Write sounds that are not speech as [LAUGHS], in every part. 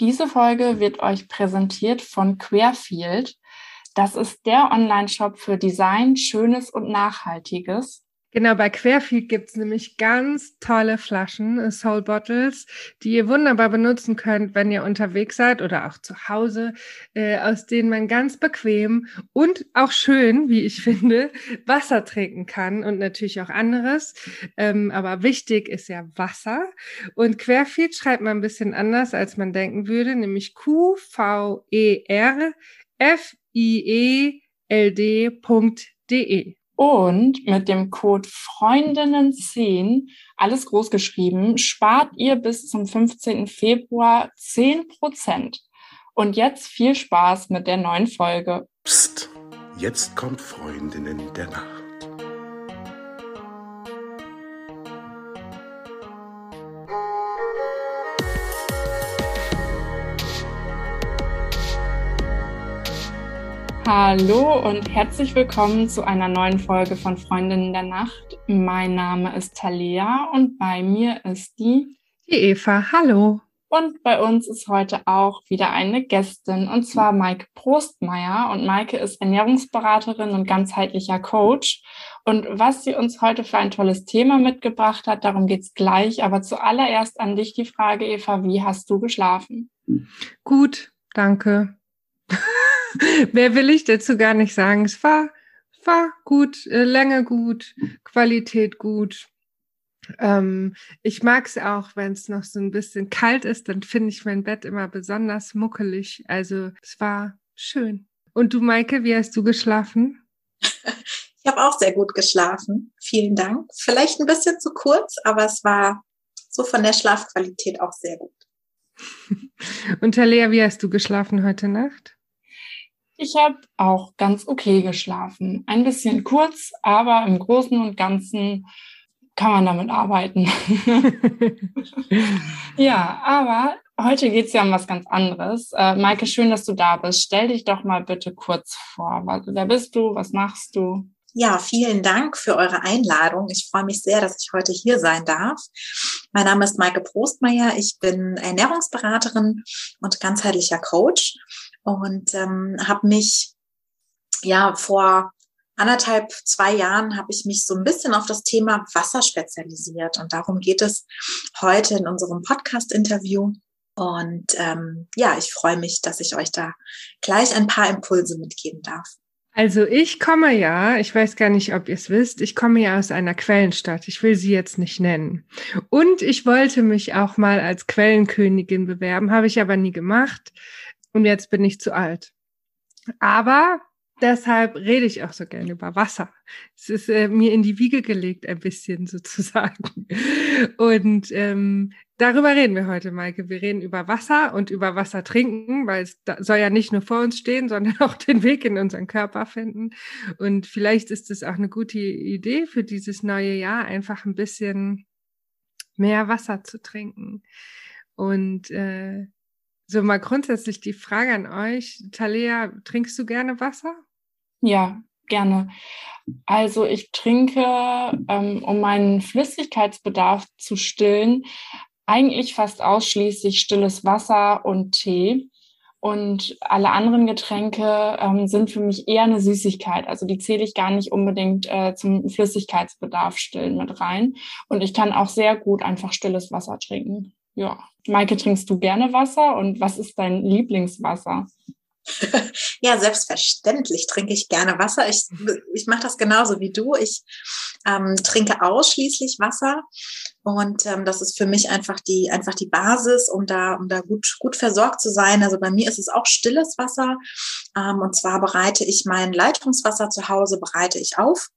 Diese Folge wird euch präsentiert von Querfield. Das ist der Online-Shop für Design, Schönes und Nachhaltiges. Genau, bei Querfield gibt's nämlich ganz tolle Flaschen, äh, Soul Bottles, die ihr wunderbar benutzen könnt, wenn ihr unterwegs seid oder auch zu Hause, äh, aus denen man ganz bequem und auch schön, wie ich [LAUGHS] finde, Wasser trinken kann und natürlich auch anderes. Ähm, aber wichtig ist ja Wasser. Und Querfield schreibt man ein bisschen anders, als man denken würde, nämlich Q-V-E-R F-I-E-L-D.de. Und mit dem Code Freundinnen10, alles groß geschrieben, spart ihr bis zum 15. Februar 10%. Und jetzt viel Spaß mit der neuen Folge. Psst, jetzt kommt Freundinnen der Nacht. Hallo und herzlich willkommen zu einer neuen Folge von Freundinnen der Nacht. Mein Name ist Talia und bei mir ist die, die Eva. Hallo. Und bei uns ist heute auch wieder eine Gästin und zwar Maike Prostmeier. Und Maike ist Ernährungsberaterin und ganzheitlicher Coach. Und was sie uns heute für ein tolles Thema mitgebracht hat, darum geht's gleich. Aber zuallererst an dich die Frage, Eva, wie hast du geschlafen? Gut, danke. [LAUGHS] Mehr will ich dazu gar nicht sagen. Es war, war gut, äh, Länge gut, Qualität gut. Ähm, ich mag es auch, wenn es noch so ein bisschen kalt ist, dann finde ich mein Bett immer besonders muckelig. Also es war schön. Und du, Maike, wie hast du geschlafen? Ich habe auch sehr gut geschlafen. Vielen Dank. Vielleicht ein bisschen zu kurz, aber es war so von der Schlafqualität auch sehr gut. [LAUGHS] Und Talea, wie hast du geschlafen heute Nacht? Ich habe auch ganz okay geschlafen. Ein bisschen kurz, aber im Großen und Ganzen kann man damit arbeiten. [LAUGHS] ja, aber heute geht es ja um was ganz anderes. Äh, Maike, schön, dass du da bist. Stell dich doch mal bitte kurz vor. Wer bist du? Was machst du? Ja, vielen Dank für eure Einladung. Ich freue mich sehr, dass ich heute hier sein darf. Mein Name ist Maike Prostmeier. Ich bin Ernährungsberaterin und ganzheitlicher Coach und ähm, habe mich ja vor anderthalb, zwei Jahren habe ich mich so ein bisschen auf das Thema Wasser spezialisiert und darum geht es heute in unserem Podcast-Interview. Und ähm, ja, ich freue mich, dass ich euch da gleich ein paar Impulse mitgeben darf. Also ich komme ja, ich weiß gar nicht, ob ihr es wisst, ich komme ja aus einer Quellenstadt. Ich will sie jetzt nicht nennen. Und ich wollte mich auch mal als Quellenkönigin bewerben, habe ich aber nie gemacht. Und jetzt bin ich zu alt. Aber deshalb rede ich auch so gerne über Wasser. Es ist äh, mir in die Wiege gelegt, ein bisschen sozusagen. [LAUGHS] Und ähm, darüber reden wir heute, Maike. Wir reden über Wasser und über Wasser trinken, weil es soll ja nicht nur vor uns stehen, [LAUGHS] sondern auch den Weg in unseren Körper finden. Und vielleicht ist es auch eine gute Idee für dieses neue Jahr, einfach ein bisschen mehr Wasser zu trinken. Und äh, so mal grundsätzlich die Frage an euch. Talea, trinkst du gerne Wasser? Ja, gerne. Also ich trinke, ähm, um meinen Flüssigkeitsbedarf zu stillen, eigentlich fast ausschließlich stilles Wasser und Tee. Und alle anderen Getränke ähm, sind für mich eher eine Süßigkeit. Also die zähle ich gar nicht unbedingt äh, zum Flüssigkeitsbedarf stillen mit rein. Und ich kann auch sehr gut einfach stilles Wasser trinken. Ja. Maike, trinkst du gerne Wasser und was ist dein Lieblingswasser? [LAUGHS] ja, selbstverständlich trinke ich gerne Wasser. Ich, ich mache das genauso wie du. Ich ähm, trinke ausschließlich Wasser und ähm, das ist für mich einfach die einfach die Basis, um da um da gut gut versorgt zu sein. Also bei mir ist es auch stilles Wasser ähm, und zwar bereite ich mein Leitungswasser zu Hause bereite ich auf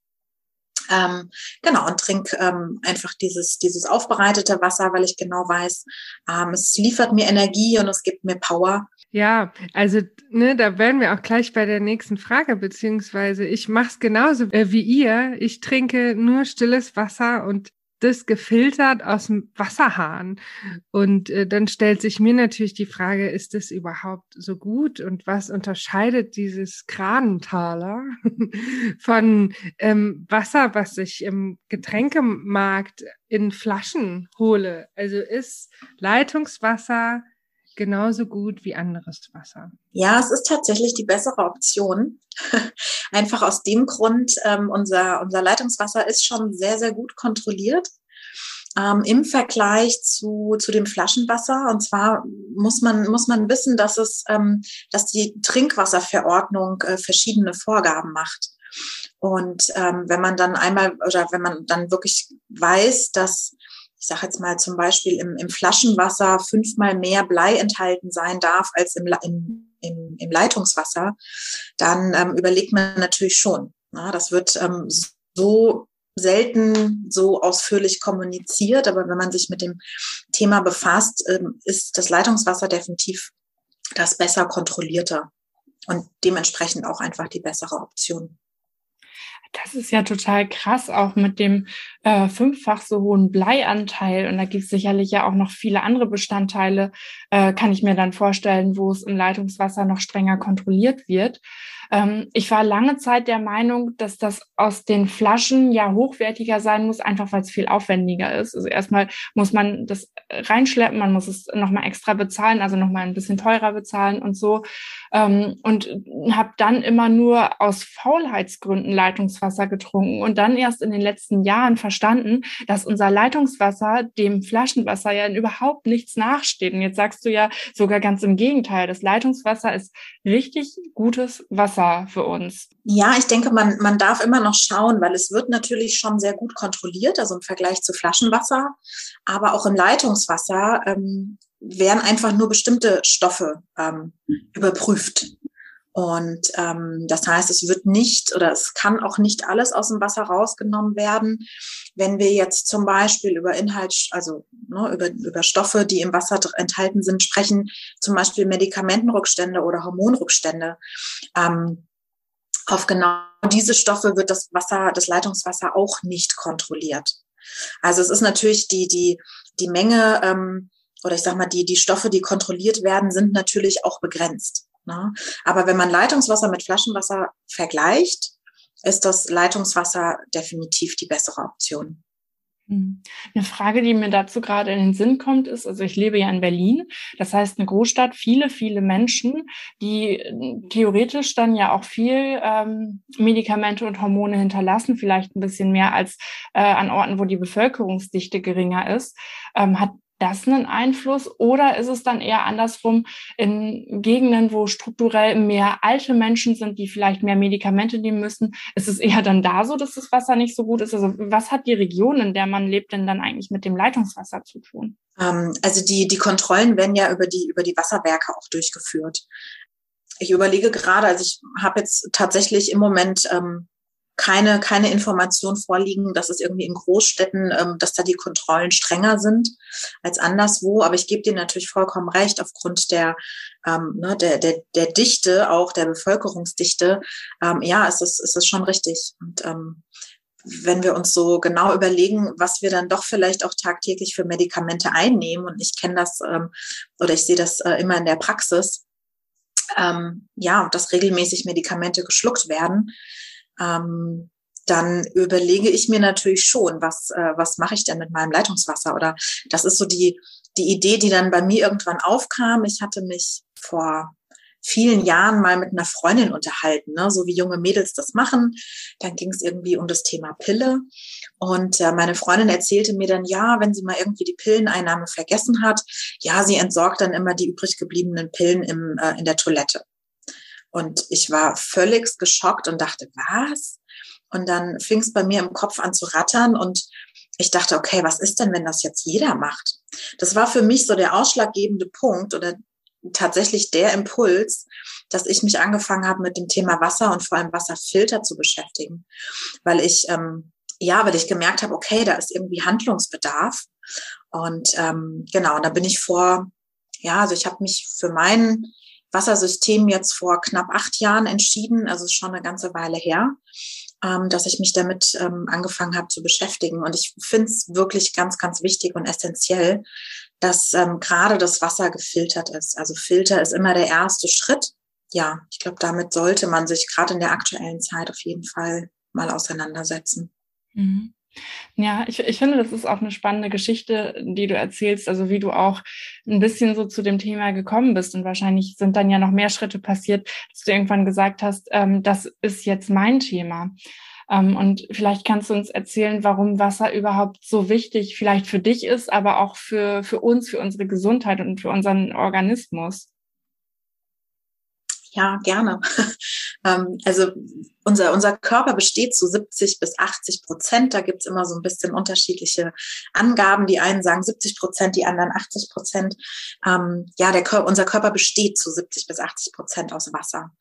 ähm, genau, und trink ähm, einfach dieses, dieses aufbereitete Wasser, weil ich genau weiß, ähm, es liefert mir Energie und es gibt mir Power. Ja, also ne, da werden wir auch gleich bei der nächsten Frage, beziehungsweise ich mache es genauso äh, wie ihr. Ich trinke nur stilles Wasser und das gefiltert aus dem Wasserhahn. Und äh, dann stellt sich mir natürlich die Frage, ist das überhaupt so gut? Und was unterscheidet dieses Kranentaler [LAUGHS] von ähm, Wasser, was ich im Getränkemarkt in Flaschen hole? Also ist Leitungswasser genauso gut wie anderes Wasser. Ja, es ist tatsächlich die bessere Option. [LAUGHS] Einfach aus dem Grund, ähm, unser, unser Leitungswasser ist schon sehr, sehr gut kontrolliert ähm, im Vergleich zu, zu dem Flaschenwasser. Und zwar muss man, muss man wissen, dass es, ähm, dass die Trinkwasserverordnung äh, verschiedene Vorgaben macht. Und ähm, wenn man dann einmal oder wenn man dann wirklich weiß, dass ich sage jetzt mal zum Beispiel im, im Flaschenwasser fünfmal mehr Blei enthalten sein darf als im, im, im, Leitungswasser, dann ähm, überlegt man natürlich schon. Na, das wird ähm, so selten so ausführlich kommuniziert, aber wenn man sich mit dem Thema befasst, ähm, ist das Leitungswasser definitiv das besser kontrollierte und dementsprechend auch einfach die bessere Option. Das ist ja total krass, auch mit dem äh, fünffach so hohen Bleianteil. Und da gibt es sicherlich ja auch noch viele andere Bestandteile, äh, kann ich mir dann vorstellen, wo es im Leitungswasser noch strenger kontrolliert wird. Ähm, ich war lange Zeit der Meinung, dass das aus den Flaschen ja hochwertiger sein muss, einfach weil es viel aufwendiger ist. Also erstmal muss man das reinschleppen, man muss es nochmal extra bezahlen, also nochmal ein bisschen teurer bezahlen und so. Ähm, und habe dann immer nur aus Faulheitsgründen Leitungswasser getrunken und dann erst in den letzten Jahren verstanden, dass unser Leitungswasser dem Flaschenwasser ja überhaupt nichts nachsteht. Und jetzt sagst du ja sogar ganz im Gegenteil, das Leitungswasser ist richtig gutes Wasser für uns? Ja, ich denke, man, man darf immer noch schauen, weil es wird natürlich schon sehr gut kontrolliert, also im Vergleich zu Flaschenwasser, aber auch im Leitungswasser ähm, werden einfach nur bestimmte Stoffe ähm, überprüft. Und ähm, das heißt, es wird nicht oder es kann auch nicht alles aus dem Wasser rausgenommen werden. Wenn wir jetzt zum Beispiel über Inhalt, also ne, über, über Stoffe, die im Wasser enthalten sind, sprechen, zum Beispiel Medikamentenrückstände oder Hormonrückstände, ähm, auf genau diese Stoffe wird das Wasser, das Leitungswasser auch nicht kontrolliert. Also es ist natürlich die, die, die Menge, ähm, oder ich sag mal, die, die Stoffe, die kontrolliert werden, sind natürlich auch begrenzt. Ne? Aber wenn man Leitungswasser mit Flaschenwasser vergleicht, ist das Leitungswasser definitiv die bessere Option. Hm. Eine Frage, die mir dazu gerade in den Sinn kommt, ist, also ich lebe ja in Berlin, das heißt eine Großstadt, viele, viele Menschen, die äh, theoretisch dann ja auch viel ähm, Medikamente und Hormone hinterlassen, vielleicht ein bisschen mehr als äh, an Orten, wo die Bevölkerungsdichte geringer ist. Ähm, hat das einen Einfluss oder ist es dann eher andersrum in Gegenden, wo strukturell mehr alte Menschen sind, die vielleicht mehr Medikamente nehmen müssen? Ist es eher dann da so, dass das Wasser nicht so gut ist? Also was hat die Region, in der man lebt, denn dann eigentlich mit dem Leitungswasser zu tun? Ähm, also die, die Kontrollen werden ja über die, über die Wasserwerke auch durchgeführt. Ich überlege gerade, also ich habe jetzt tatsächlich im Moment ähm, keine, keine Information vorliegen, dass es irgendwie in Großstädten, ähm, dass da die Kontrollen strenger sind als anderswo. Aber ich gebe dir natürlich vollkommen recht, aufgrund der, ähm, ne, der, der, der Dichte, auch der Bevölkerungsdichte, ähm, ja, es ist, es ist schon richtig. Und ähm, wenn wir uns so genau überlegen, was wir dann doch vielleicht auch tagtäglich für Medikamente einnehmen, und ich kenne das ähm, oder ich sehe das äh, immer in der Praxis, ähm, ja, dass regelmäßig Medikamente geschluckt werden, ähm, dann überlege ich mir natürlich schon, was, äh, was mache ich denn mit meinem Leitungswasser? Oder das ist so die, die Idee, die dann bei mir irgendwann aufkam. Ich hatte mich vor vielen Jahren mal mit einer Freundin unterhalten, ne? so wie junge Mädels das machen. Dann ging es irgendwie um das Thema Pille. Und äh, meine Freundin erzählte mir dann, ja, wenn sie mal irgendwie die Pilleneinnahme vergessen hat, ja, sie entsorgt dann immer die übrig gebliebenen Pillen im, äh, in der Toilette. Und ich war völlig geschockt und dachte, was? Und dann fing es bei mir im Kopf an zu rattern und ich dachte, okay, was ist denn, wenn das jetzt jeder macht? Das war für mich so der ausschlaggebende Punkt oder tatsächlich der Impuls, dass ich mich angefangen habe, mit dem Thema Wasser und vor allem Wasserfilter zu beschäftigen, weil ich ähm, ja, weil ich gemerkt habe, okay, da ist irgendwie Handlungsbedarf und ähm, genau, da bin ich vor, ja, also ich habe mich für meinen Wassersystem jetzt vor knapp acht Jahren entschieden, also schon eine ganze Weile her, ähm, dass ich mich damit ähm, angefangen habe zu beschäftigen. Und ich finde es wirklich ganz, ganz wichtig und essentiell, dass ähm, gerade das Wasser gefiltert ist. Also Filter ist immer der erste Schritt. Ja, ich glaube, damit sollte man sich gerade in der aktuellen Zeit auf jeden Fall mal auseinandersetzen. Mhm. Ja, ich, ich finde, das ist auch eine spannende Geschichte, die du erzählst, also wie du auch ein bisschen so zu dem Thema gekommen bist. Und wahrscheinlich sind dann ja noch mehr Schritte passiert, dass du irgendwann gesagt hast, ähm, das ist jetzt mein Thema. Ähm, und vielleicht kannst du uns erzählen, warum Wasser überhaupt so wichtig vielleicht für dich ist, aber auch für, für uns, für unsere Gesundheit und für unseren Organismus. Ja, gerne. [LAUGHS] Ähm, also unser, unser Körper besteht zu 70 bis 80 Prozent. Da gibt's immer so ein bisschen unterschiedliche Angaben. Die einen sagen 70 Prozent, die anderen 80 Prozent. Ähm, ja, der Körper, unser Körper besteht zu 70 bis 80 Prozent aus Wasser.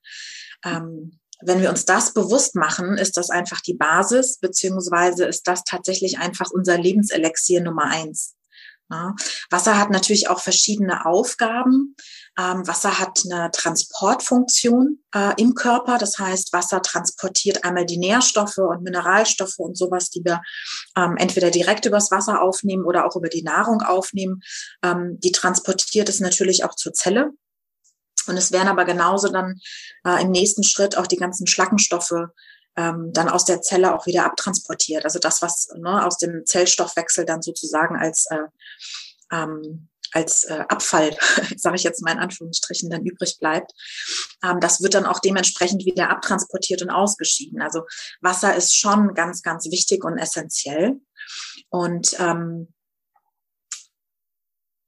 Ähm, wenn wir uns das bewusst machen, ist das einfach die Basis, beziehungsweise ist das tatsächlich einfach unser Lebenselixier Nummer eins. Ja. Wasser hat natürlich auch verschiedene Aufgaben. Ähm, Wasser hat eine Transportfunktion äh, im Körper. Das heißt, Wasser transportiert einmal die Nährstoffe und Mineralstoffe und sowas, die wir ähm, entweder direkt übers Wasser aufnehmen oder auch über die Nahrung aufnehmen. Ähm, die transportiert es natürlich auch zur Zelle. Und es werden aber genauso dann äh, im nächsten Schritt auch die ganzen Schlackenstoffe ähm, dann aus der Zelle auch wieder abtransportiert. Also das, was ne, aus dem Zellstoffwechsel dann sozusagen als, äh, ähm, als äh, Abfall, [LAUGHS] sage ich jetzt mal in Anführungsstrichen, dann übrig bleibt, ähm, das wird dann auch dementsprechend wieder abtransportiert und ausgeschieden. Also Wasser ist schon ganz, ganz wichtig und essentiell. Und ähm,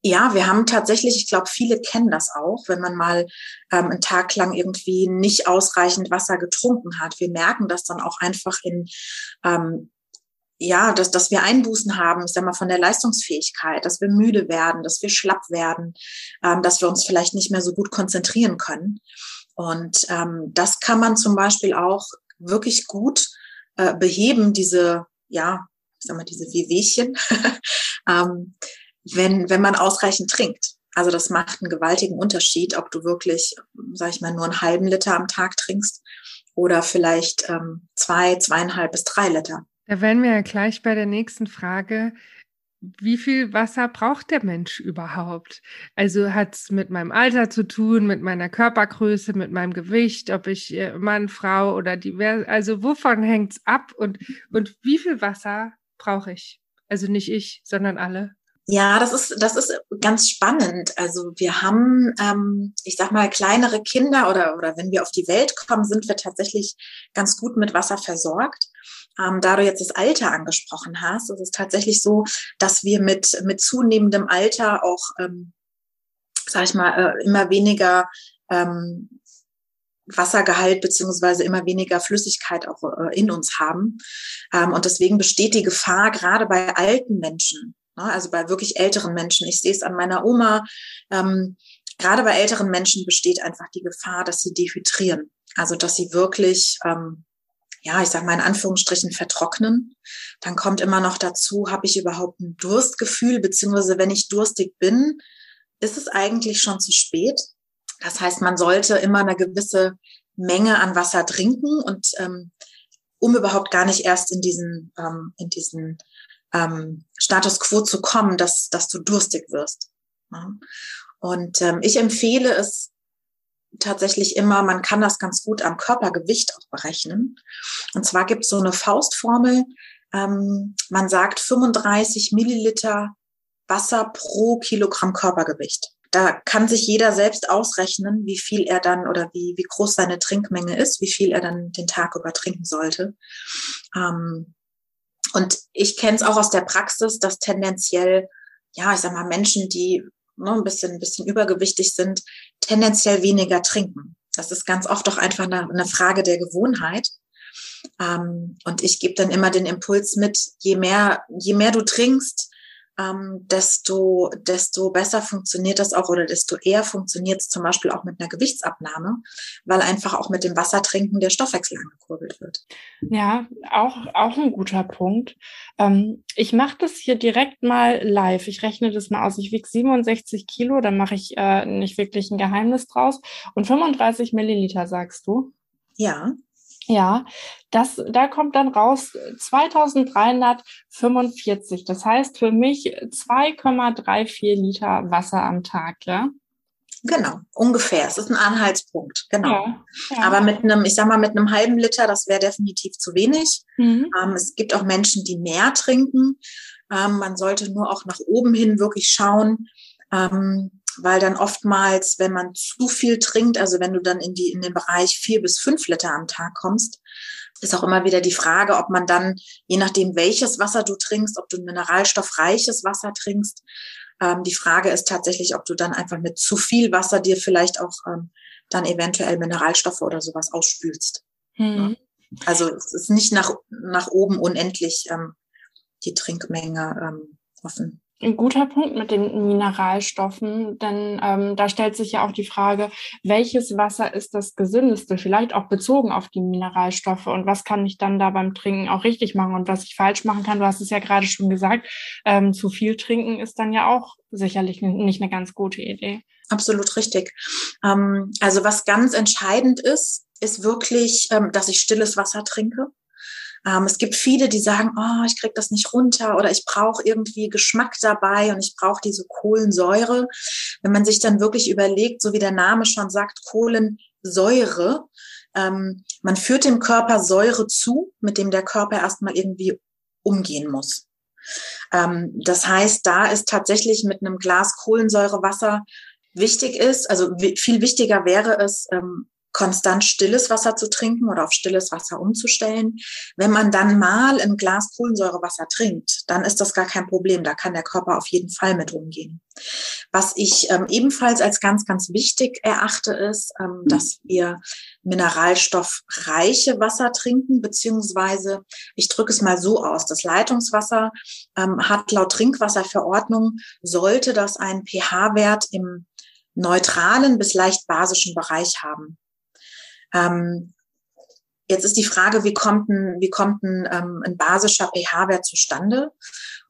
ja, wir haben tatsächlich, ich glaube, viele kennen das auch, wenn man mal ähm, einen Tag lang irgendwie nicht ausreichend Wasser getrunken hat. Wir merken das dann auch einfach in, ähm, ja, dass, dass wir Einbußen haben, ich sag mal, von der Leistungsfähigkeit, dass wir müde werden, dass wir schlapp werden, ähm, dass wir uns vielleicht nicht mehr so gut konzentrieren können. Und ähm, das kann man zum Beispiel auch wirklich gut äh, beheben, diese, ja, ich sag mal, diese Wehwehchen. [LAUGHS] ähm, wenn, wenn man ausreichend trinkt. Also das macht einen gewaltigen Unterschied, ob du wirklich, sag ich mal, nur einen halben Liter am Tag trinkst oder vielleicht ähm, zwei, zweieinhalb bis drei Liter. Da wären wir ja gleich bei der nächsten Frage. Wie viel Wasser braucht der Mensch überhaupt? Also hat es mit meinem Alter zu tun, mit meiner Körpergröße, mit meinem Gewicht, ob ich äh, Mann, Frau oder divers, also wovon hängt es ab und, und wie viel Wasser brauche ich? Also nicht ich, sondern alle. Ja, das ist, das ist ganz spannend. Also wir haben, ähm, ich sag mal, kleinere Kinder oder, oder wenn wir auf die Welt kommen, sind wir tatsächlich ganz gut mit Wasser versorgt. Ähm, da du jetzt das Alter angesprochen hast, ist es tatsächlich so, dass wir mit, mit zunehmendem Alter auch, ähm, sag ich mal, äh, immer weniger ähm, Wassergehalt beziehungsweise immer weniger Flüssigkeit auch äh, in uns haben. Ähm, und deswegen besteht die Gefahr gerade bei alten Menschen? Also bei wirklich älteren Menschen. Ich sehe es an meiner Oma. Ähm, gerade bei älteren Menschen besteht einfach die Gefahr, dass sie dehydrieren. Also dass sie wirklich, ähm, ja, ich sage mal in Anführungsstrichen vertrocknen. Dann kommt immer noch dazu, habe ich überhaupt ein Durstgefühl, beziehungsweise wenn ich durstig bin, ist es eigentlich schon zu spät. Das heißt, man sollte immer eine gewisse Menge an Wasser trinken und ähm, um überhaupt gar nicht erst in diesen, ähm, in diesen ähm, Status quo zu kommen, dass, dass du durstig wirst. Und ähm, ich empfehle es tatsächlich immer, man kann das ganz gut am Körpergewicht auch berechnen. Und zwar gibt es so eine Faustformel, ähm, man sagt 35 Milliliter Wasser pro Kilogramm Körpergewicht. Da kann sich jeder selbst ausrechnen, wie viel er dann oder wie, wie groß seine Trinkmenge ist, wie viel er dann den Tag über trinken sollte. Ähm, und ich kenne es auch aus der Praxis, dass tendenziell, ja, ich sag mal, Menschen, die ne, ein bisschen, ein bisschen übergewichtig sind, tendenziell weniger trinken. Das ist ganz oft auch einfach eine, eine Frage der Gewohnheit. Ähm, und ich gebe dann immer den Impuls mit, je mehr, je mehr du trinkst, ähm, desto, desto besser funktioniert das auch oder desto eher funktioniert es zum Beispiel auch mit einer Gewichtsabnahme, weil einfach auch mit dem Wassertrinken der Stoffwechsel angekurbelt wird. Ja, auch, auch ein guter Punkt. Ähm, ich mache das hier direkt mal live. Ich rechne das mal aus. Ich wiege 67 Kilo, da mache ich äh, nicht wirklich ein Geheimnis draus. Und 35 Milliliter, sagst du? Ja. Ja, das, da kommt dann raus 2345. Das heißt für mich 2,34 Liter Wasser am Tag, ja? Genau, ungefähr. Es ist ein Anhaltspunkt, genau. Ja, ja. Aber mit einem, ich sag mal, mit einem halben Liter, das wäre definitiv zu wenig. Mhm. Ähm, es gibt auch Menschen, die mehr trinken. Ähm, man sollte nur auch nach oben hin wirklich schauen, ähm, weil dann oftmals, wenn man zu viel trinkt, also wenn du dann in die in den Bereich vier bis fünf Liter am Tag kommst, ist auch immer wieder die Frage, ob man dann, je nachdem welches Wasser du trinkst, ob du ein mineralstoffreiches Wasser trinkst, ähm, die Frage ist tatsächlich, ob du dann einfach mit zu viel Wasser dir vielleicht auch ähm, dann eventuell Mineralstoffe oder sowas ausspülst. Mhm. Also es ist nicht nach, nach oben unendlich ähm, die Trinkmenge ähm, offen. Ein guter Punkt mit den Mineralstoffen, denn ähm, da stellt sich ja auch die Frage, welches Wasser ist das gesündeste, vielleicht auch bezogen auf die Mineralstoffe und was kann ich dann da beim Trinken auch richtig machen und was ich falsch machen kann. Du hast es ja gerade schon gesagt, ähm, zu viel trinken ist dann ja auch sicherlich nicht eine ganz gute Idee. Absolut richtig. Ähm, also was ganz entscheidend ist, ist wirklich, ähm, dass ich stilles Wasser trinke. Ähm, es gibt viele, die sagen, oh, ich krieg das nicht runter oder ich brauche irgendwie Geschmack dabei und ich brauche diese Kohlensäure. Wenn man sich dann wirklich überlegt, so wie der Name schon sagt, Kohlensäure, ähm, man führt dem Körper Säure zu, mit dem der Körper erstmal irgendwie umgehen muss. Ähm, das heißt, da ist tatsächlich mit einem Glas Kohlensäurewasser wichtig ist, also viel wichtiger wäre es, ähm, konstant stilles Wasser zu trinken oder auf stilles Wasser umzustellen. Wenn man dann mal ein Glas Kohlensäurewasser trinkt, dann ist das gar kein Problem. Da kann der Körper auf jeden Fall mit umgehen. Was ich ähm, ebenfalls als ganz, ganz wichtig erachte, ist, ähm, dass wir mineralstoffreiche Wasser trinken, beziehungsweise ich drücke es mal so aus, das Leitungswasser ähm, hat laut Trinkwasserverordnung, sollte das einen pH-Wert im neutralen bis leicht basischen Bereich haben. Ähm, jetzt ist die Frage, wie kommt ein, wie kommt ein, ähm, ein basischer pH-Wert zustande?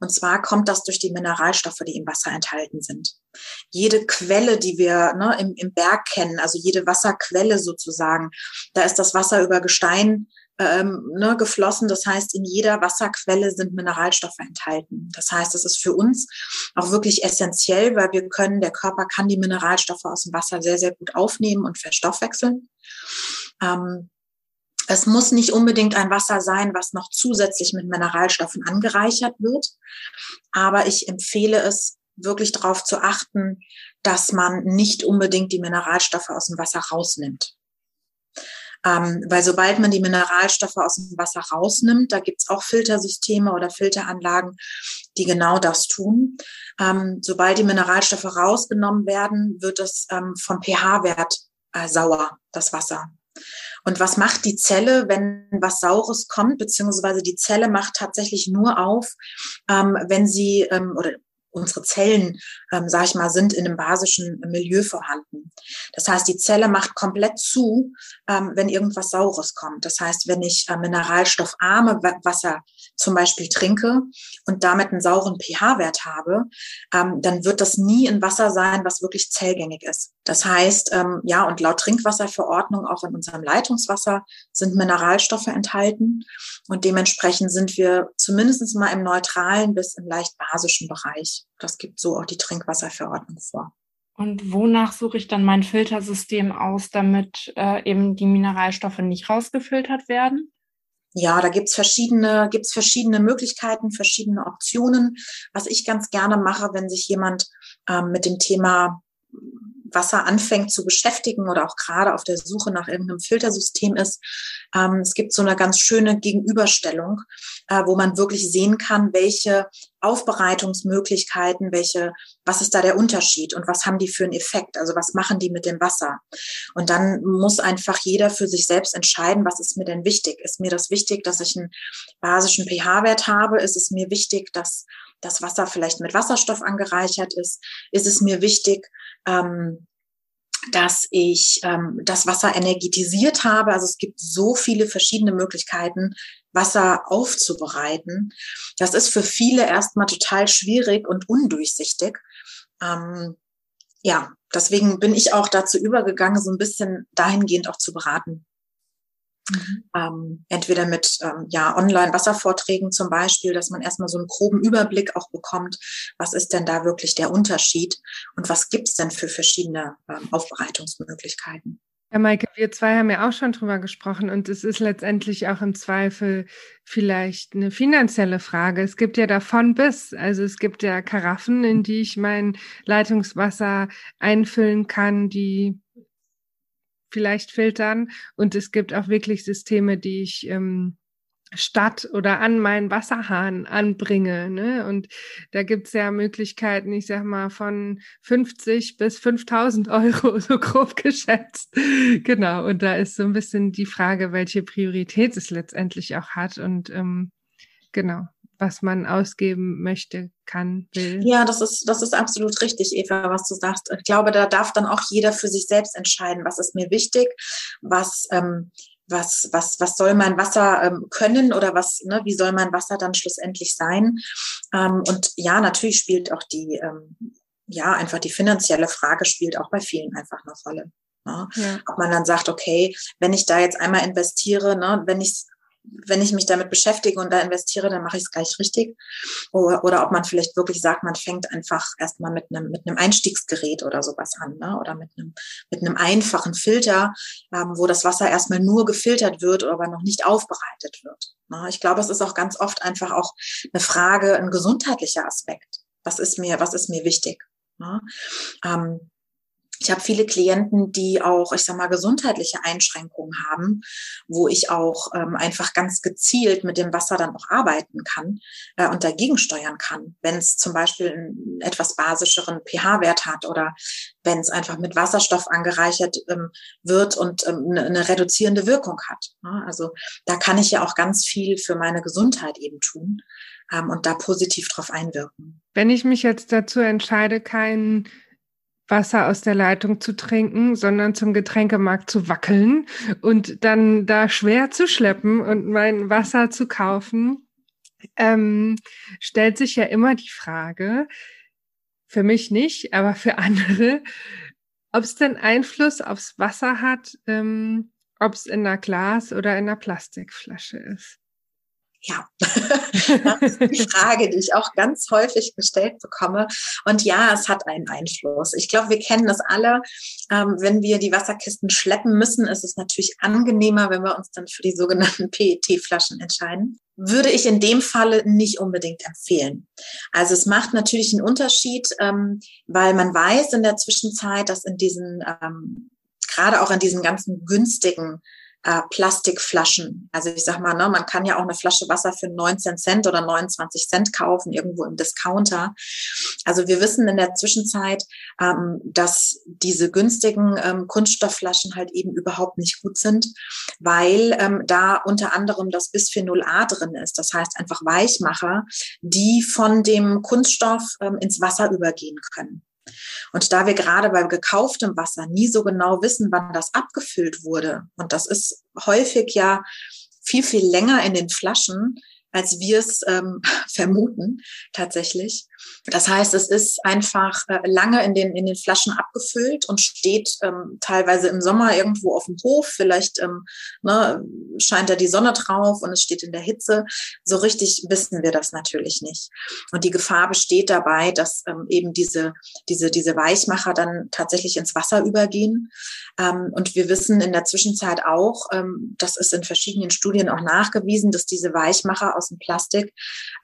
Und zwar kommt das durch die Mineralstoffe, die im Wasser enthalten sind. Jede Quelle, die wir ne, im, im Berg kennen, also jede Wasserquelle sozusagen, da ist das Wasser über Gestein ähm, ne, geflossen. Das heißt, in jeder Wasserquelle sind Mineralstoffe enthalten. Das heißt, es ist für uns auch wirklich essentiell, weil wir können, der Körper kann die Mineralstoffe aus dem Wasser sehr, sehr gut aufnehmen und verstoffwechseln. Ähm, es muss nicht unbedingt ein Wasser sein, was noch zusätzlich mit Mineralstoffen angereichert wird. Aber ich empfehle es, wirklich darauf zu achten, dass man nicht unbedingt die Mineralstoffe aus dem Wasser rausnimmt. Ähm, weil sobald man die Mineralstoffe aus dem Wasser rausnimmt, da gibt's auch Filtersysteme oder Filteranlagen, die genau das tun. Ähm, sobald die Mineralstoffe rausgenommen werden, wird es ähm, vom pH-Wert äh, sauer, das Wasser. Und was macht die Zelle, wenn was Saures kommt, beziehungsweise die Zelle macht tatsächlich nur auf, ähm, wenn sie, ähm, oder unsere Zellen, ähm, sage ich mal, sind in einem basischen Milieu vorhanden. Das heißt, die Zelle macht komplett zu, ähm, wenn irgendwas Saures kommt. Das heißt, wenn ich äh, mineralstoffarme Wasser zum Beispiel trinke und damit einen sauren pH-Wert habe, ähm, dann wird das nie ein Wasser sein, was wirklich zellgängig ist. Das heißt, ähm, ja, und laut Trinkwasserverordnung auch in unserem Leitungswasser sind Mineralstoffe enthalten und dementsprechend sind wir zumindest mal im neutralen bis im leicht basischen Bereich. Das gibt so auch die Trinkwasserverordnung vor. Und wonach suche ich dann mein Filtersystem aus, damit äh, eben die Mineralstoffe nicht rausgefiltert werden? Ja, da gibt's verschiedene, gibt's verschiedene Möglichkeiten, verschiedene Optionen. Was ich ganz gerne mache, wenn sich jemand ähm, mit dem Thema Wasser anfängt zu beschäftigen oder auch gerade auf der Suche nach irgendeinem Filtersystem ist. Ähm, es gibt so eine ganz schöne Gegenüberstellung, äh, wo man wirklich sehen kann, welche Aufbereitungsmöglichkeiten, welche, was ist da der Unterschied und was haben die für einen Effekt? Also was machen die mit dem Wasser? Und dann muss einfach jeder für sich selbst entscheiden, was ist mir denn wichtig? Ist mir das wichtig, dass ich einen basischen pH-Wert habe? Ist es mir wichtig, dass das Wasser vielleicht mit Wasserstoff angereichert ist? Ist es mir wichtig, ähm, dass ich ähm, das Wasser energetisiert habe. Also es gibt so viele verschiedene Möglichkeiten, Wasser aufzubereiten. Das ist für viele erstmal total schwierig und undurchsichtig. Ähm, ja, deswegen bin ich auch dazu übergegangen, so ein bisschen dahingehend auch zu beraten. Mhm. Ähm, entweder mit ähm, ja, Online-Wasservorträgen zum Beispiel, dass man erstmal so einen groben Überblick auch bekommt, was ist denn da wirklich der Unterschied und was gibt's denn für verschiedene ähm, Aufbereitungsmöglichkeiten. Ja, Maike, wir zwei haben ja auch schon drüber gesprochen und es ist letztendlich auch im Zweifel vielleicht eine finanzielle Frage. Es gibt ja davon bis, also es gibt ja Karaffen, in die ich mein Leitungswasser einfüllen kann, die vielleicht filtern und es gibt auch wirklich Systeme, die ich ähm, statt oder an meinen Wasserhahn anbringe. Ne? Und da gibt's ja Möglichkeiten, ich sag mal, von 50 bis 5000 Euro, [LAUGHS] so grob geschätzt. Genau. Und da ist so ein bisschen die Frage, welche Priorität es letztendlich auch hat und ähm, genau, was man ausgeben möchte, kann, will. Ja, das ist, das ist absolut richtig, Eva, was du sagst. Ich glaube, da darf dann auch jeder für sich selbst entscheiden, was ist mir wichtig, was, ähm, was, was, was soll mein Wasser ähm, können oder was, ne, wie soll mein Wasser dann schlussendlich sein? Ähm, und ja, natürlich spielt auch die, ähm, ja, einfach die finanzielle Frage spielt auch bei vielen einfach eine Rolle. Ne? Ja. Ob man dann sagt, okay, wenn ich da jetzt einmal investiere, ne, wenn ich wenn ich mich damit beschäftige und da investiere, dann mache ich es gleich richtig. Oder, oder ob man vielleicht wirklich sagt, man fängt einfach erstmal mit einem, mit einem Einstiegsgerät oder sowas an, ne? oder mit einem, mit einem einfachen Filter, ähm, wo das Wasser erstmal nur gefiltert wird, aber noch nicht aufbereitet wird. Ne? Ich glaube, es ist auch ganz oft einfach auch eine Frage, ein gesundheitlicher Aspekt. Was ist mir, was ist mir wichtig? Ne? Ähm, ich habe viele Klienten, die auch, ich sag mal, gesundheitliche Einschränkungen haben, wo ich auch ähm, einfach ganz gezielt mit dem Wasser dann auch arbeiten kann äh, und dagegen steuern kann, wenn es zum Beispiel einen etwas basischeren pH-Wert hat oder wenn es einfach mit Wasserstoff angereichert ähm, wird und ähm, eine, eine reduzierende Wirkung hat. Ne? Also da kann ich ja auch ganz viel für meine Gesundheit eben tun ähm, und da positiv drauf einwirken. Wenn ich mich jetzt dazu entscheide, keinen Wasser aus der Leitung zu trinken, sondern zum Getränkemarkt zu wackeln und dann da schwer zu schleppen und mein Wasser zu kaufen, ähm, stellt sich ja immer die Frage, für mich nicht, aber für andere, ob es denn Einfluss aufs Wasser hat, ähm, ob es in einer Glas- oder in einer Plastikflasche ist. Ja, [LAUGHS] das ist die Frage, die ich auch ganz häufig gestellt bekomme. Und ja, es hat einen Einfluss. Ich glaube, wir kennen das alle. Ähm, wenn wir die Wasserkisten schleppen müssen, ist es natürlich angenehmer, wenn wir uns dann für die sogenannten [LAUGHS] PET-Flaschen entscheiden. Würde ich in dem Falle nicht unbedingt empfehlen. Also es macht natürlich einen Unterschied, ähm, weil man weiß in der Zwischenzeit, dass in diesen, ähm, gerade auch in diesen ganzen günstigen äh, Plastikflaschen. Also ich sag mal, ne, man kann ja auch eine Flasche Wasser für 19 Cent oder 29 Cent kaufen, irgendwo im Discounter. Also wir wissen in der Zwischenzeit, ähm, dass diese günstigen ähm, Kunststoffflaschen halt eben überhaupt nicht gut sind, weil ähm, da unter anderem das Bisphenol A drin ist. Das heißt einfach Weichmacher, die von dem Kunststoff ähm, ins Wasser übergehen können. Und da wir gerade bei gekauftem Wasser nie so genau wissen, wann das abgefüllt wurde, und das ist häufig ja viel, viel länger in den Flaschen, als wir es ähm, [LAUGHS] vermuten tatsächlich. Das heißt, es ist einfach äh, lange in den, in den Flaschen abgefüllt und steht ähm, teilweise im Sommer irgendwo auf dem Hof. Vielleicht ähm, ne, scheint da die Sonne drauf und es steht in der Hitze. So richtig wissen wir das natürlich nicht. Und die Gefahr besteht dabei, dass ähm, eben diese, diese, diese Weichmacher dann tatsächlich ins Wasser übergehen. Ähm, und wir wissen in der Zwischenzeit auch, ähm, das ist in verschiedenen Studien auch nachgewiesen, dass diese Weichmacher aus dem Plastik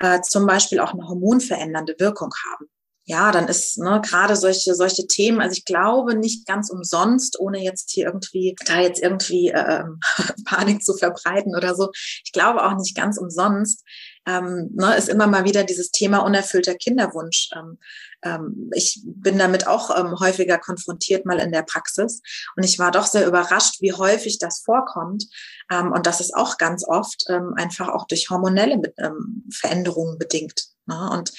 äh, zum Beispiel auch eine hormonverändernde Wirkung haben. Ja, dann ist ne, gerade solche solche Themen. Also ich glaube nicht ganz umsonst, ohne jetzt hier irgendwie da jetzt irgendwie äh, [LAUGHS] Panik zu verbreiten oder so. Ich glaube auch nicht ganz umsonst ähm, ne, ist immer mal wieder dieses Thema unerfüllter Kinderwunsch. Ähm, ähm, ich bin damit auch ähm, häufiger konfrontiert mal in der Praxis und ich war doch sehr überrascht, wie häufig das vorkommt ähm, und das ist auch ganz oft einfach auch durch hormonelle Veränderungen bedingt. Ne? Und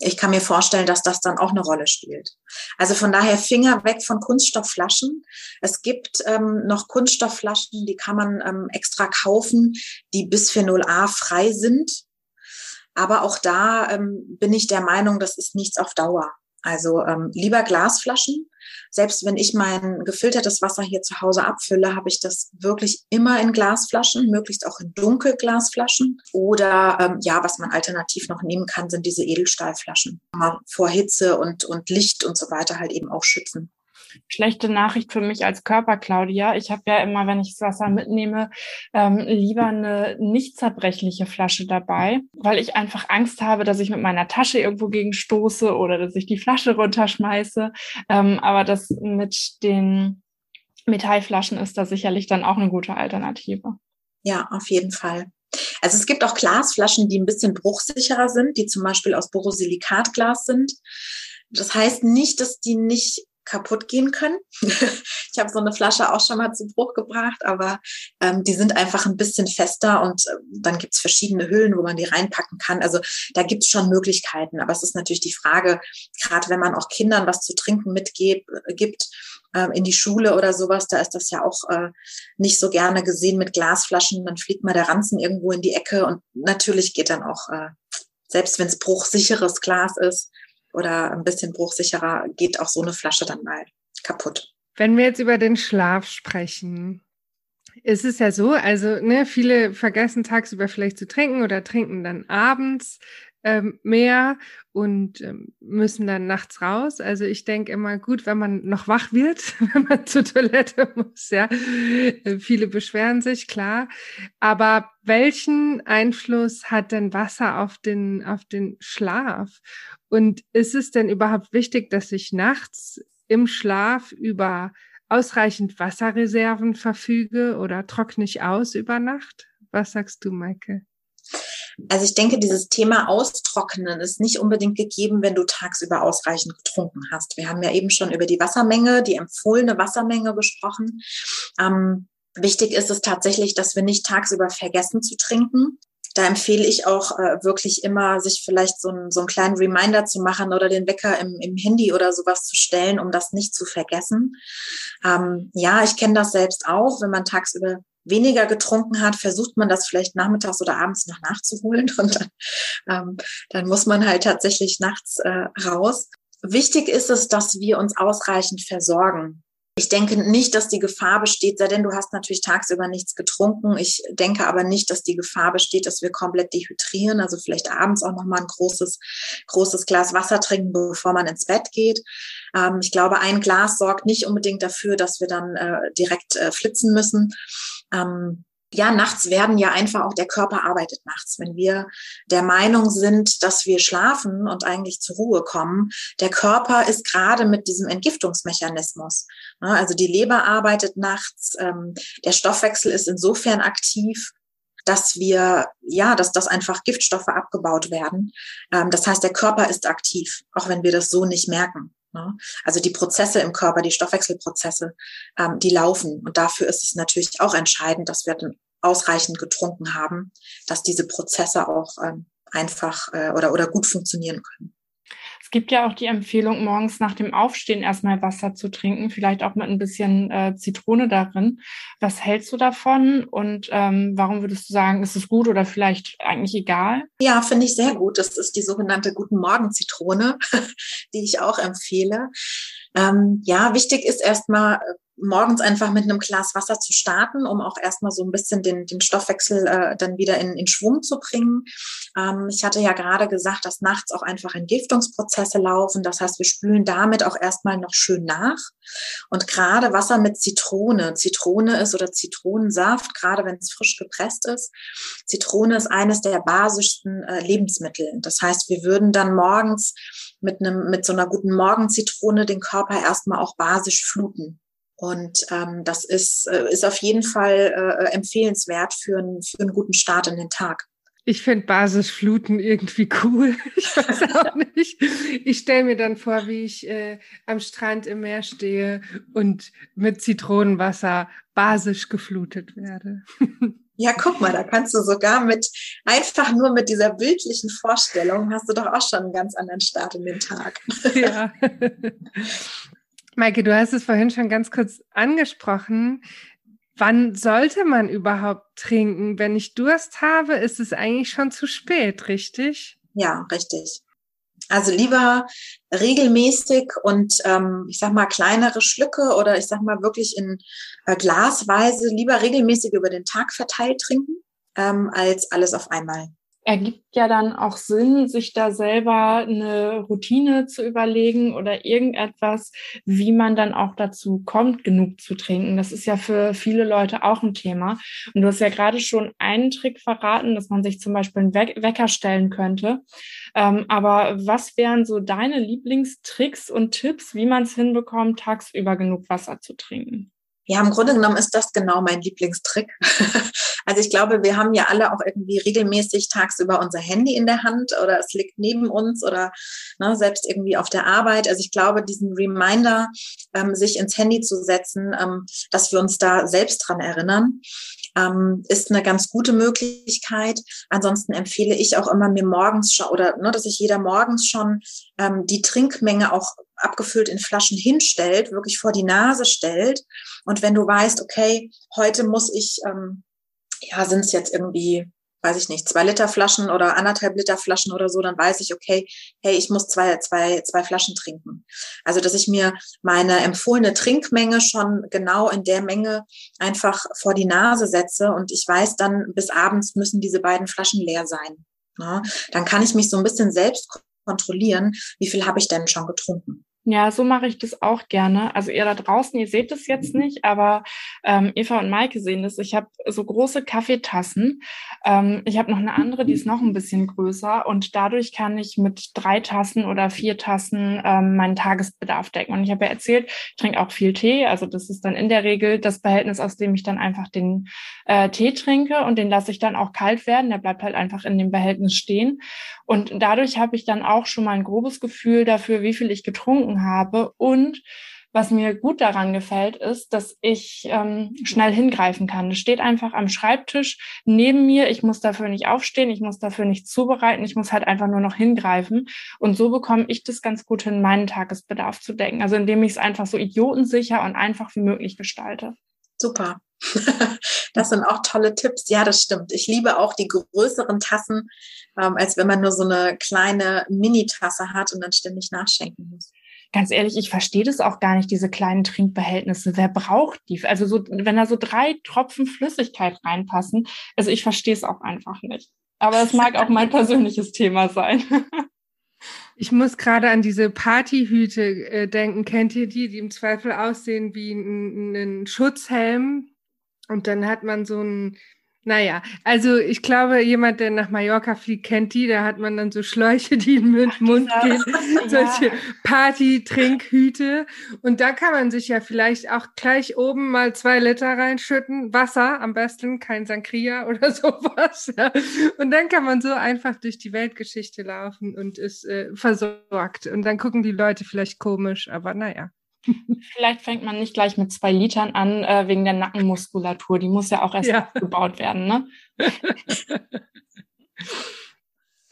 ich kann mir vorstellen, dass das dann auch eine Rolle spielt. Also von daher Finger weg von Kunststoffflaschen. Es gibt ähm, noch Kunststoffflaschen, die kann man ähm, extra kaufen, die Bisphenol A frei sind. Aber auch da ähm, bin ich der Meinung, das ist nichts auf Dauer. Also ähm, lieber Glasflaschen. Selbst wenn ich mein gefiltertes Wasser hier zu Hause abfülle, habe ich das wirklich immer in Glasflaschen, möglichst auch in Dunkelglasflaschen. Oder ähm, ja, was man alternativ noch nehmen kann, sind diese Edelstahlflaschen. Vor Hitze und, und Licht und so weiter halt eben auch schützen schlechte Nachricht für mich als Körper, Claudia. Ich habe ja immer, wenn ich das Wasser mitnehme, ähm, lieber eine nicht zerbrechliche Flasche dabei, weil ich einfach Angst habe, dass ich mit meiner Tasche irgendwo gegen stoße oder dass ich die Flasche runterschmeiße. Ähm, aber das mit den Metallflaschen ist da sicherlich dann auch eine gute Alternative. Ja, auf jeden Fall. Also es gibt auch Glasflaschen, die ein bisschen bruchsicherer sind, die zum Beispiel aus Borosilikatglas sind. Das heißt nicht, dass die nicht kaputt gehen können. [LAUGHS] ich habe so eine Flasche auch schon mal zu Bruch gebracht, aber ähm, die sind einfach ein bisschen fester und äh, dann gibt's verschiedene Hüllen, wo man die reinpacken kann. Also da gibt's schon Möglichkeiten, aber es ist natürlich die Frage, gerade wenn man auch Kindern was zu trinken mitgibt, äh, gibt, äh, in die Schule oder sowas, da ist das ja auch äh, nicht so gerne gesehen mit Glasflaschen, dann fliegt mal der Ranzen irgendwo in die Ecke und natürlich geht dann auch, äh, selbst wenn es bruchsicheres Glas ist, oder ein bisschen bruchsicherer, geht auch so eine Flasche dann mal kaputt. Wenn wir jetzt über den Schlaf sprechen, ist es ja so, also ne, viele vergessen tagsüber vielleicht zu trinken oder trinken dann abends ähm, mehr und ähm, müssen dann nachts raus. Also ich denke immer gut, wenn man noch wach wird, [LAUGHS] wenn man zur Toilette muss, ja. Äh, viele beschweren sich, klar. Aber welchen Einfluss hat denn Wasser auf den, auf den Schlaf? Und ist es denn überhaupt wichtig, dass ich nachts im Schlaf über ausreichend Wasserreserven verfüge oder trockne ich aus über Nacht? Was sagst du, Maike? Also ich denke, dieses Thema Austrocknen ist nicht unbedingt gegeben, wenn du tagsüber ausreichend getrunken hast. Wir haben ja eben schon über die Wassermenge, die empfohlene Wassermenge gesprochen. Ähm, wichtig ist es tatsächlich, dass wir nicht tagsüber vergessen zu trinken. Da empfehle ich auch äh, wirklich immer, sich vielleicht so, ein, so einen kleinen Reminder zu machen oder den Wecker im, im Handy oder sowas zu stellen, um das nicht zu vergessen. Ähm, ja, ich kenne das selbst auch, wenn man tagsüber weniger getrunken hat, versucht man das vielleicht nachmittags oder abends noch nachzuholen und dann, ähm, dann muss man halt tatsächlich nachts äh, raus. Wichtig ist es, dass wir uns ausreichend versorgen. Ich denke nicht, dass die Gefahr besteht, sei denn du hast natürlich tagsüber nichts getrunken. Ich denke aber nicht, dass die Gefahr besteht, dass wir komplett dehydrieren. Also vielleicht abends auch nochmal ein großes, großes Glas Wasser trinken, bevor man ins Bett geht. Ähm, ich glaube, ein Glas sorgt nicht unbedingt dafür, dass wir dann äh, direkt äh, flitzen müssen. Ähm, ja, nachts werden ja einfach auch der Körper arbeitet nachts. Wenn wir der Meinung sind, dass wir schlafen und eigentlich zur Ruhe kommen, der Körper ist gerade mit diesem Entgiftungsmechanismus. Also die Leber arbeitet nachts, ähm, der Stoffwechsel ist insofern aktiv, dass wir, ja, dass das einfach Giftstoffe abgebaut werden. Ähm, das heißt, der Körper ist aktiv, auch wenn wir das so nicht merken. Ne? Also die Prozesse im Körper, die Stoffwechselprozesse, ähm, die laufen. Und dafür ist es natürlich auch entscheidend, dass wir ausreichend getrunken haben, dass diese Prozesse auch ähm, einfach äh, oder, oder gut funktionieren können. Es gibt ja auch die Empfehlung, morgens nach dem Aufstehen erstmal Wasser zu trinken, vielleicht auch mit ein bisschen äh, Zitrone darin. Was hältst du davon und ähm, warum würdest du sagen, ist es gut oder vielleicht eigentlich egal? Ja, finde ich sehr gut. Das ist die sogenannte Guten Morgen Zitrone, [LAUGHS] die ich auch empfehle. Ähm, ja, wichtig ist erstmal morgens einfach mit einem Glas Wasser zu starten, um auch erstmal so ein bisschen den, den Stoffwechsel äh, dann wieder in, in Schwung zu bringen. Ähm, ich hatte ja gerade gesagt, dass nachts auch einfach Entgiftungsprozesse laufen. Das heißt, wir spülen damit auch erstmal noch schön nach. Und gerade Wasser mit Zitrone, Zitrone ist oder Zitronensaft, gerade wenn es frisch gepresst ist. Zitrone ist eines der basischsten äh, Lebensmittel. Das heißt, wir würden dann morgens mit einem, mit so einer guten Morgenzitrone den Körper erstmal auch basisch fluten. Und ähm, das ist, äh, ist auf jeden Fall äh, empfehlenswert für, ein, für einen guten Start in den Tag. Ich finde Basisfluten irgendwie cool. [LAUGHS] Ich weiß auch nicht. Ich stelle mir dann vor, wie ich äh, am Strand im Meer stehe und mit Zitronenwasser basisch geflutet werde. [LAUGHS] Ja, guck mal, da kannst du sogar mit, einfach nur mit dieser bildlichen Vorstellung, hast du doch auch schon einen ganz anderen Start in den Tag. [LAUGHS] Ja. Maike, du hast es vorhin schon ganz kurz angesprochen. Wann sollte man überhaupt trinken? Wenn ich Durst habe, ist es eigentlich schon zu spät, richtig? Ja, richtig. Also lieber regelmäßig und ähm, ich sag mal kleinere Schlücke oder ich sag mal wirklich in äh, Glasweise lieber regelmäßig über den Tag verteilt trinken ähm, als alles auf einmal ergibt ja dann auch Sinn, sich da selber eine Routine zu überlegen oder irgendetwas, wie man dann auch dazu kommt, genug zu trinken. Das ist ja für viele Leute auch ein Thema. Und du hast ja gerade schon einen Trick verraten, dass man sich zum Beispiel einen Wecker stellen könnte. Ähm, aber was wären so deine Lieblingstricks und Tipps, wie man es hinbekommt, tagsüber genug Wasser zu trinken? Ja, im Grunde genommen ist das genau mein Lieblingstrick. [LAUGHS] also ich glaube, wir haben ja alle auch irgendwie regelmäßig tagsüber unser Handy in der Hand oder es liegt neben uns oder ne, selbst irgendwie auf der Arbeit. Also ich glaube, diesen Reminder, ähm, sich ins Handy zu setzen, ähm, dass wir uns da selbst dran erinnern, ähm, ist eine ganz gute Möglichkeit. Ansonsten empfehle ich auch immer mir morgens schon oder ne, dass ich jeder morgens schon ähm, die Trinkmenge auch abgefüllt in Flaschen hinstellt, wirklich vor die Nase stellt. Und wenn du weißt, okay, heute muss ich, ähm, ja, sind es jetzt irgendwie, weiß ich nicht, zwei Liter Flaschen oder anderthalb Liter Flaschen oder so, dann weiß ich, okay, hey, ich muss zwei, zwei, zwei Flaschen trinken. Also, dass ich mir meine empfohlene Trinkmenge schon genau in der Menge einfach vor die Nase setze und ich weiß dann, bis abends müssen diese beiden Flaschen leer sein. Ja, dann kann ich mich so ein bisschen selbst kontrollieren, wie viel habe ich denn schon getrunken. Ja, so mache ich das auch gerne. Also ihr da draußen, ihr seht es jetzt nicht, aber ähm, Eva und Maike sehen das. Ich habe so große Kaffeetassen. Ähm, ich habe noch eine andere, die ist noch ein bisschen größer und dadurch kann ich mit drei Tassen oder vier Tassen ähm, meinen Tagesbedarf decken. Und ich habe ja erzählt, ich trinke auch viel Tee. Also das ist dann in der Regel das Verhältnis, aus dem ich dann einfach den äh, Tee trinke und den lasse ich dann auch kalt werden. Der bleibt halt einfach in dem Behältnis stehen. Und dadurch habe ich dann auch schon mal ein grobes Gefühl dafür, wie viel ich getrunken habe. Und was mir gut daran gefällt, ist, dass ich ähm, schnell hingreifen kann. Es steht einfach am Schreibtisch neben mir. Ich muss dafür nicht aufstehen, ich muss dafür nicht zubereiten, ich muss halt einfach nur noch hingreifen. Und so bekomme ich das ganz gut hin, meinen Tagesbedarf zu decken. Also indem ich es einfach so idiotensicher und einfach wie möglich gestalte. Super. [LAUGHS] das sind auch tolle Tipps. Ja, das stimmt. Ich liebe auch die größeren Tassen, ähm, als wenn man nur so eine kleine Mini-Tasse hat und dann ständig nachschenken muss. Ganz ehrlich, ich verstehe das auch gar nicht, diese kleinen Trinkbehältnisse. Wer braucht die? Also so, wenn da so drei Tropfen Flüssigkeit reinpassen, also ich verstehe es auch einfach nicht. Aber es mag auch mein persönliches Thema sein. [LAUGHS] Ich muss gerade an diese Partyhüte äh, denken. Kennt ihr die, die im Zweifel aussehen wie ein, ein Schutzhelm? Und dann hat man so ein naja, also ich glaube, jemand, der nach Mallorca fliegt, kennt die. Da hat man dann so Schläuche, die in den Mund gehen, [LAUGHS] solche Party-Trinkhüte. Und da kann man sich ja vielleicht auch gleich oben mal zwei Liter reinschütten. Wasser am besten, kein Sankria [LAUGHS] oder sowas. Ja. Und dann kann man so einfach durch die Weltgeschichte laufen und ist äh, versorgt. Und dann gucken die Leute vielleicht komisch, aber naja. Vielleicht fängt man nicht gleich mit zwei Litern an, äh, wegen der Nackenmuskulatur. Die muss ja auch erst ja. gebaut werden, ne? [LAUGHS]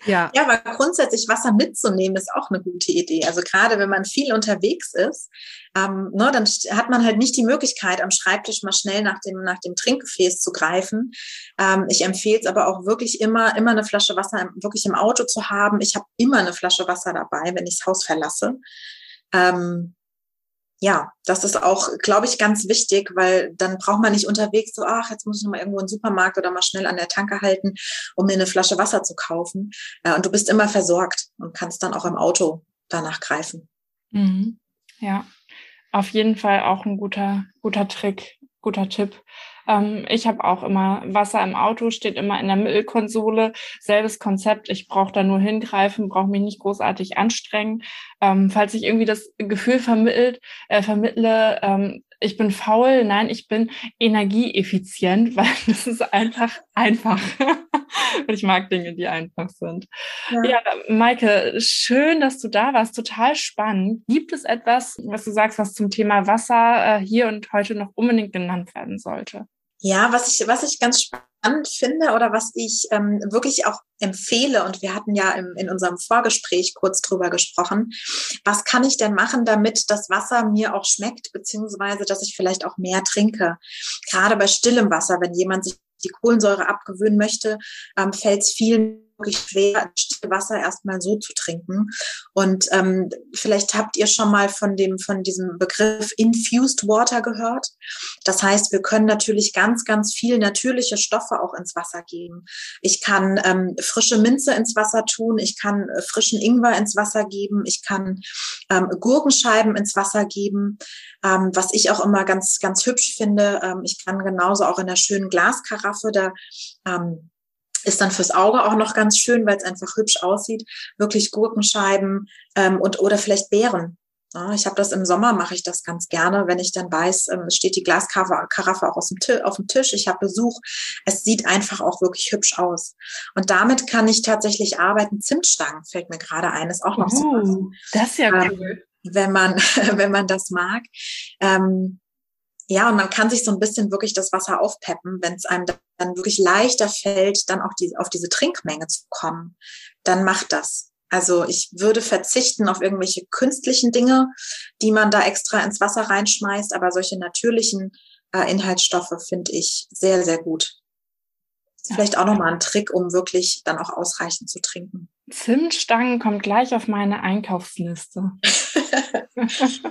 Ja. ja, aber grundsätzlich Wasser mitzunehmen ist auch eine gute Idee. Also gerade wenn man viel unterwegs ist, ähm, ne, dann hat man halt nicht die Möglichkeit, am Schreibtisch mal schnell nach dem, nach dem Trinkgefäß zu greifen. Ähm, ich empfehle es aber auch wirklich immer, immer eine Flasche Wasser im, wirklich im Auto zu haben. Ich habe immer eine Flasche Wasser dabei, wenn ich das Haus verlasse. Ähm, ja, das ist auch, glaube ich, ganz wichtig, weil dann braucht man nicht unterwegs so, ach, jetzt muss ich noch mal irgendwo in den Supermarkt oder mal schnell an der Tanke halten, um mir eine Flasche Wasser zu kaufen. Äh, und du bist immer versorgt und kannst dann auch im Auto danach greifen. Mhm. Ja, auf jeden Fall auch ein guter, guter Trick, guter Tipp. Ähm, ich habe auch immer Wasser im Auto, steht immer in der Mittelkonsole. Selbes Konzept. Ich brauche da nur hingreifen, brauche mich nicht großartig anstrengen. Ähm, falls ich irgendwie das Gefühl vermittelt, äh, vermittle, ähm, ich bin faul, nein, ich bin energieeffizient, [LAUGHS] weil das ist einfach einfach. [LAUGHS] Und ich mag Dinge, die einfach sind. Ja. ja, Maike, schön, dass du da warst. Total spannend. Gibt es etwas, was du sagst, was zum Thema Wasser äh, hier und heute noch unbedingt genannt werden sollte? Ja, was ich, was ich ganz spannend finde oder was ich ähm, wirklich auch empfehle, und wir hatten ja im, in unserem Vorgespräch kurz drüber gesprochen, was kann ich denn machen, damit das Wasser mir auch schmeckt, beziehungsweise dass ich vielleicht auch mehr trinke. Gerade bei stillem Wasser, wenn jemand sich die Kohlensäure abgewöhnen möchte, ähm, fällt es vielen wirklich schwer, Wasser erstmal so zu trinken. Und ähm, vielleicht habt ihr schon mal von dem, von diesem Begriff Infused Water gehört. Das heißt, wir können natürlich ganz, ganz viel natürliche Stoffe auch ins Wasser geben. Ich kann ähm, frische Minze ins Wasser tun, ich kann äh, frischen Ingwer ins Wasser geben, ich kann ähm, Gurkenscheiben ins Wasser geben. Ähm, was ich auch immer ganz, ganz hübsch finde, ähm, ich kann genauso auch in einer schönen Glaskaraffe da ähm, ist dann fürs Auge auch noch ganz schön, weil es einfach hübsch aussieht. Wirklich Gurkenscheiben ähm, und oder vielleicht Beeren. Ja, ich habe das im Sommer, mache ich das ganz gerne, wenn ich dann weiß, ähm, es steht die Glaskaraffe auch dem auf dem Tisch, ich habe Besuch. Es sieht einfach auch wirklich hübsch aus. Und damit kann ich tatsächlich arbeiten. Zimtstangen fällt mir gerade ein, ist auch noch uh, so. Was. Das ist ja ähm, cool. Wenn man, [LAUGHS] wenn man das mag. Ähm, ja, und man kann sich so ein bisschen wirklich das Wasser aufpeppen, wenn es einem dann wirklich leichter fällt, dann auch die, auf diese Trinkmenge zu kommen, dann macht das. Also ich würde verzichten auf irgendwelche künstlichen Dinge, die man da extra ins Wasser reinschmeißt, aber solche natürlichen äh, Inhaltsstoffe finde ich sehr, sehr gut. Vielleicht auch nochmal ein Trick, um wirklich dann auch ausreichend zu trinken. Zimtstangen kommt gleich auf meine Einkaufsliste. [LAUGHS]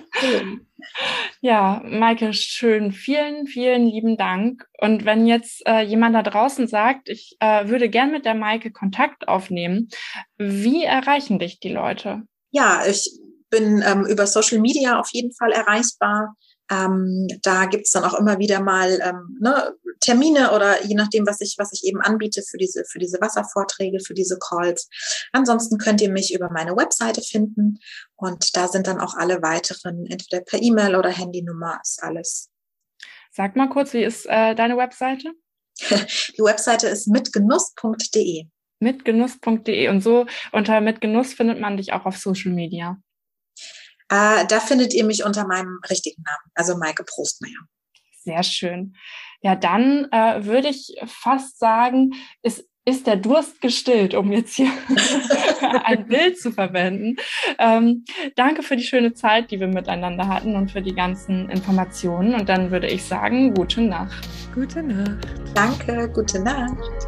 ja, Maike, schön. Vielen, vielen lieben Dank. Und wenn jetzt äh, jemand da draußen sagt, ich äh, würde gern mit der Maike Kontakt aufnehmen, wie erreichen dich die Leute? Ja, ich bin ähm, über Social Media auf jeden Fall erreichbar. Ähm, da gibt's dann auch immer wieder mal ähm, ne, Termine oder je nachdem, was ich, was ich eben anbiete für diese, für diese Wasservorträge, für diese Calls. Ansonsten könnt ihr mich über meine Webseite finden und da sind dann auch alle weiteren, entweder per E-Mail oder Handynummer, ist alles. Sag mal kurz, wie ist äh, deine Webseite? [LAUGHS] Die Webseite ist mitgenuss.de. Mitgenuss.de und so unter Mitgenuss findet man dich auch auf Social Media. Äh, da findet ihr mich unter meinem richtigen Namen, also Maike Prostmeier. Sehr schön. Ja, dann äh, würde ich fast sagen, es ist der Durst gestillt, um jetzt hier [LAUGHS] ein Bild zu verwenden. Ähm, danke für die schöne Zeit, die wir miteinander hatten und für die ganzen Informationen. Und dann würde ich sagen, gute Nacht. Gute Nacht. Danke, gute Nacht.